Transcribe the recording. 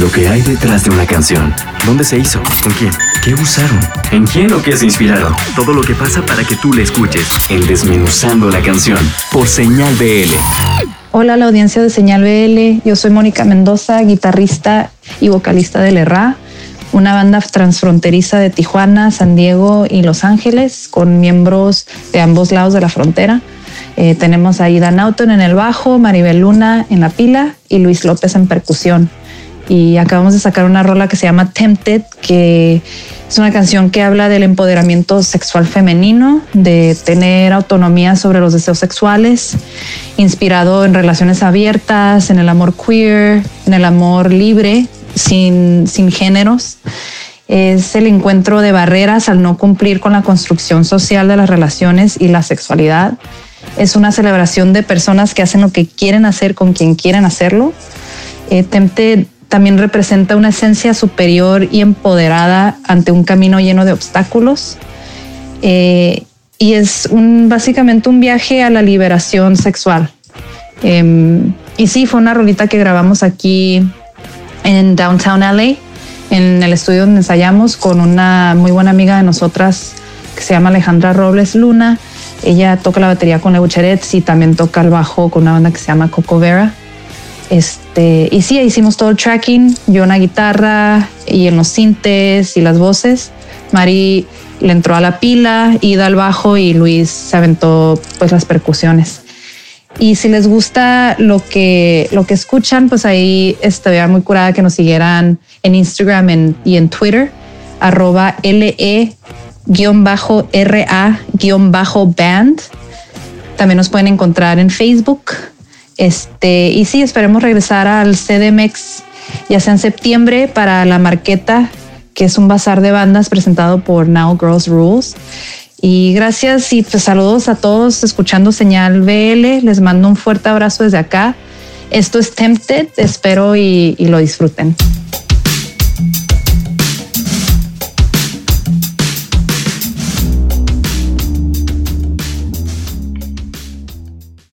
Lo que hay detrás de una canción. ¿Dónde se hizo? ¿Con quién? ¿Qué usaron? ¿En quién o qué se inspiraron? Todo lo que pasa para que tú la escuches. En Desmenuzando la canción. Por Señal BL. Hola la audiencia de Señal BL. Yo soy Mónica Mendoza, guitarrista y vocalista de Lerra, una banda transfronteriza de Tijuana, San Diego y Los Ángeles, con miembros de ambos lados de la frontera. Eh, tenemos a Ida Naughton en el bajo, Maribel Luna en la pila y Luis López en percusión. Y acabamos de sacar una rola que se llama Tempted, que es una canción que habla del empoderamiento sexual femenino, de tener autonomía sobre los deseos sexuales, inspirado en relaciones abiertas, en el amor queer, en el amor libre, sin, sin géneros es el encuentro de barreras al no cumplir con la construcción social de las relaciones y la sexualidad es una celebración de personas que hacen lo que quieren hacer con quien quieren hacerlo. Eh, Temte también representa una esencia superior y empoderada ante un camino lleno de obstáculos. Eh, y es un, básicamente un viaje a la liberación sexual. Em, y sí, fue una rolita que grabamos aquí en Downtown LA, en el estudio donde ensayamos con una muy buena amiga de nosotras que se llama Alejandra Robles Luna ella toca la batería con Eucherets y también toca el bajo con una banda que se llama Coco Vera. Este, y sí, hicimos todo el tracking, yo una guitarra y en los sintes y las voces. Mari le entró a la pila, Ida al bajo y Luis se aventó pues las percusiones. Y si les gusta lo que, lo que escuchan, pues ahí estaría muy curada que nos siguieran en Instagram y en Twitter, arroba LE guion bajo RA guion bajo band. También nos pueden encontrar en Facebook. Este, y sí, esperemos regresar al CDMX ya sea en septiembre para la Marqueta, que es un bazar de bandas presentado por Now Girls Rules. Y gracias y pues saludos a todos escuchando Señal BL. Les mando un fuerte abrazo desde acá. Esto es Tempted, espero y, y lo disfruten.